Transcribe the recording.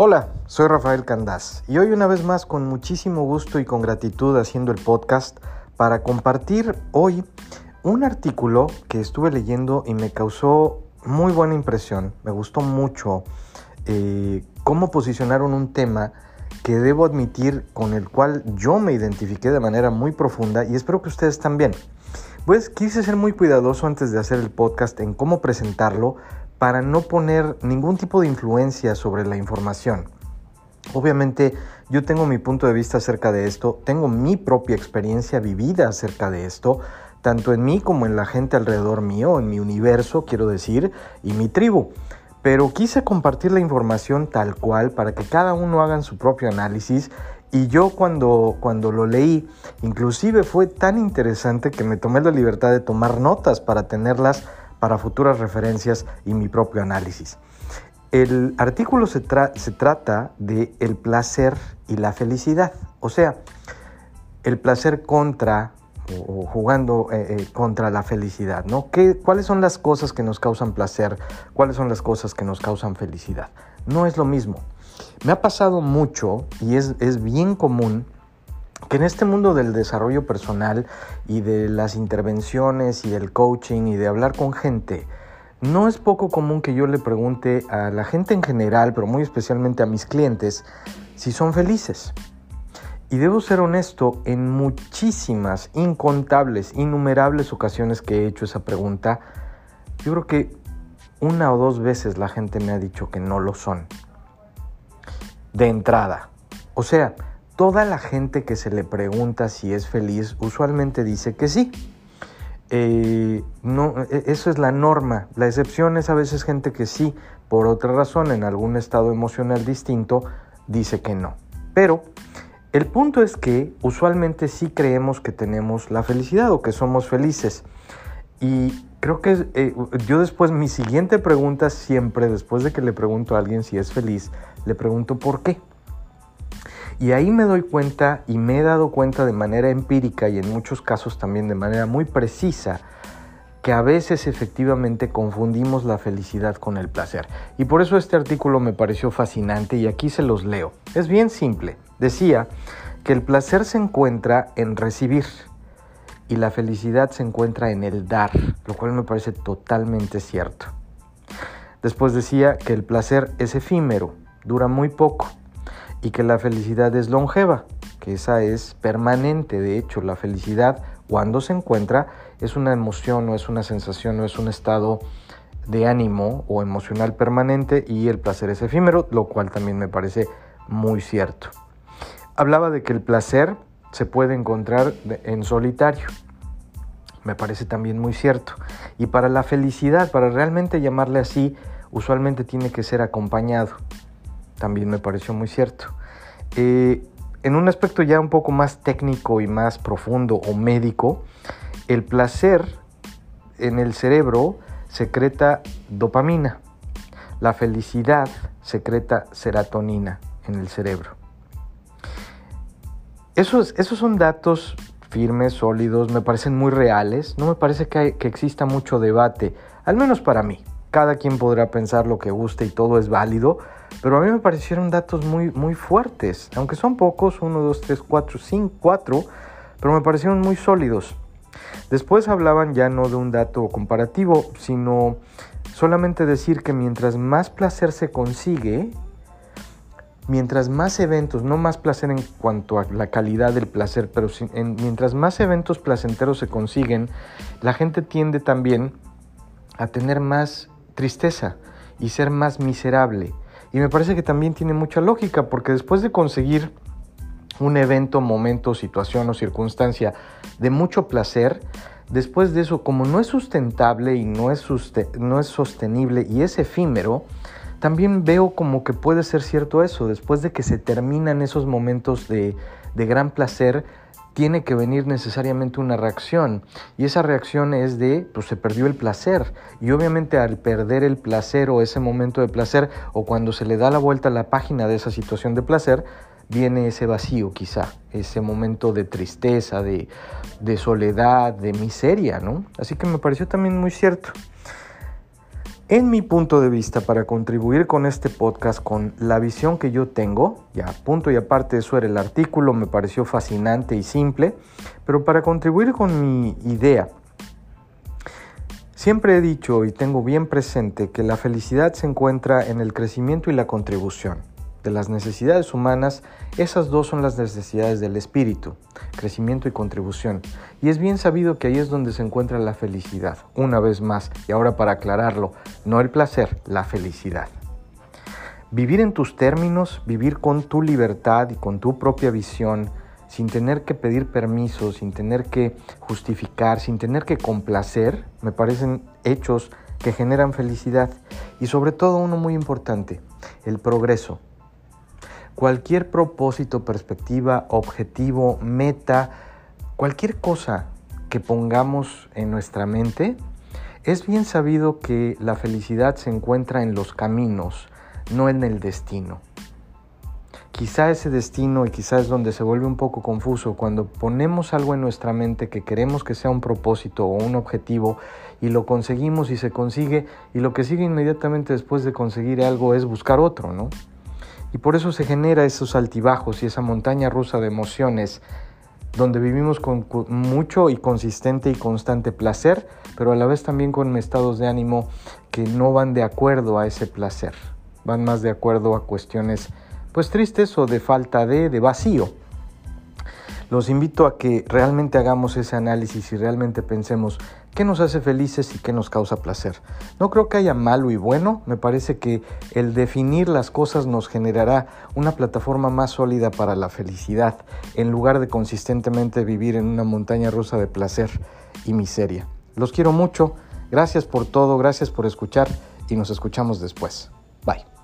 Hola, soy Rafael Candás y hoy una vez más con muchísimo gusto y con gratitud haciendo el podcast para compartir hoy un artículo que estuve leyendo y me causó muy buena impresión, me gustó mucho eh, cómo posicionaron un tema que debo admitir con el cual yo me identifiqué de manera muy profunda y espero que ustedes también. Pues quise ser muy cuidadoso antes de hacer el podcast en cómo presentarlo para no poner ningún tipo de influencia sobre la información. Obviamente yo tengo mi punto de vista acerca de esto, tengo mi propia experiencia vivida acerca de esto, tanto en mí como en la gente alrededor mío, en mi universo, quiero decir, y mi tribu. Pero quise compartir la información tal cual para que cada uno haga su propio análisis y yo cuando, cuando lo leí, inclusive fue tan interesante que me tomé la libertad de tomar notas para tenerlas para futuras referencias y mi propio análisis. El artículo se, trata de el placer y la felicidad, o sea, el placer contra o, jugando eh, eh, contra la felicidad, ¿no? ¿Qué, ¿Cuáles son las cosas que nos causan placer? ¿Cuáles son las cosas que nos causan felicidad? No es lo mismo. Me ha pasado mucho y es, es bien común que en este mundo del desarrollo personal y de las intervenciones y del coaching y de hablar con gente, no es poco común que yo le pregunte a la gente en general, pero muy especialmente a mis clientes, si son felices. Y debo ser honesto, en muchísimas, incontables, innumerables ocasiones que he hecho esa pregunta, yo creo que una o dos veces la gente me ha dicho que no lo son. De entrada. O sea, toda la gente que se le pregunta si es feliz usualmente dice que sí. Eh, no, e, eso es la norma. La excepción es a veces gente que sí, por otra razón, en algún estado emocional distinto, dice que no. Pero el punto es que usualmente sí creemos que tenemos la felicidad o que somos felices. Y creo que eh, yo después, mi siguiente pregunta siempre, después de que le pregunto a alguien si es feliz, le pregunto por qué. Y ahí me doy cuenta y me he dado cuenta de manera empírica y en muchos casos también de manera muy precisa que a veces efectivamente confundimos la felicidad con el placer. Y por eso este artículo me pareció fascinante y aquí se los leo. Es bien simple. Decía que el placer se encuentra en recibir y la felicidad se encuentra en el dar, lo cual me parece totalmente cierto. Después decía que el placer es efímero, dura muy poco y que la felicidad es longeva, que esa es permanente. De hecho, la felicidad cuando se encuentra es una emoción o es una sensación o es un estado de ánimo o emocional permanente y el placer es efímero, lo cual también me parece muy cierto. Hablaba de que el placer se puede encontrar en solitario. Me parece también muy cierto. Y para la felicidad, para realmente llamarle así, usualmente tiene que ser acompañado también me pareció muy cierto. Eh, en un aspecto ya un poco más técnico y más profundo o médico, el placer en el cerebro secreta dopamina, la felicidad secreta serotonina en el cerebro. Esos, esos son datos firmes, sólidos, me parecen muy reales, no me parece que, que exista mucho debate, al menos para mí. Cada quien podrá pensar lo que guste y todo es válido, pero a mí me parecieron datos muy, muy fuertes, aunque son pocos, 1, 2, 3, 4, 5, 4, pero me parecieron muy sólidos. Después hablaban ya no de un dato comparativo, sino solamente decir que mientras más placer se consigue, mientras más eventos, no más placer en cuanto a la calidad del placer, pero mientras más eventos placenteros se consiguen, la gente tiende también a tener más tristeza y ser más miserable. Y me parece que también tiene mucha lógica, porque después de conseguir un evento, momento, situación o circunstancia de mucho placer, después de eso, como no es sustentable y no es, no es sostenible y es efímero, también veo como que puede ser cierto eso, después de que se terminan esos momentos de, de gran placer, tiene que venir necesariamente una reacción. Y esa reacción es de, pues se perdió el placer. Y obviamente al perder el placer o ese momento de placer, o cuando se le da la vuelta a la página de esa situación de placer, viene ese vacío quizá, ese momento de tristeza, de, soledad, de miseria, ¿no? Así que me pareció también muy cierto. En mi punto de vista, para contribuir con este podcast, con la visión que yo tengo, ya punto y aparte eso era el artículo, me pareció fascinante y simple, pero para contribuir con mi idea, siempre he dicho y tengo bien presente que la felicidad se encuentra en el crecimiento y la contribución de las necesidades humanas, esas dos son las necesidades del espíritu, crecimiento y contribución. Y es bien sabido que ahí es donde se encuentra la felicidad, una vez más, y ahora para aclararlo, no el placer, la felicidad. Vivir en tus términos, vivir con tu libertad y con tu propia visión, sin tener que pedir permiso, sin tener que justificar, sin tener que complacer, me parecen hechos que generan felicidad. Y sobre todo uno muy importante, el progreso. Cualquier propósito, perspectiva, objetivo, meta, cualquier cosa que pongamos en nuestra mente, es bien sabido que la felicidad se encuentra en los caminos, no en el destino. Quizá ese destino y quizá es donde se vuelve un poco confuso cuando ponemos algo en nuestra mente que queremos que sea un propósito o un objetivo y lo conseguimos y se consigue y lo que sigue inmediatamente después de conseguir algo es buscar otro, ¿no? Y por eso se genera esos altibajos y esa montaña rusa de emociones donde vivimos con mucho y consistente y constante placer, pero a la vez también con estados de ánimo que no van de acuerdo a ese placer, van más de acuerdo a cuestiones pues tristes o de falta de, de vacío. Los invito a que realmente hagamos ese análisis y realmente pensemos qué nos hace felices y qué nos causa placer. No creo que haya malo y bueno, me parece que el definir las cosas nos generará una plataforma más sólida para la felicidad, en lugar de consistentemente vivir en una montaña rusa de placer y miseria. Los quiero mucho, gracias por todo, gracias por escuchar y nos escuchamos después. Bye.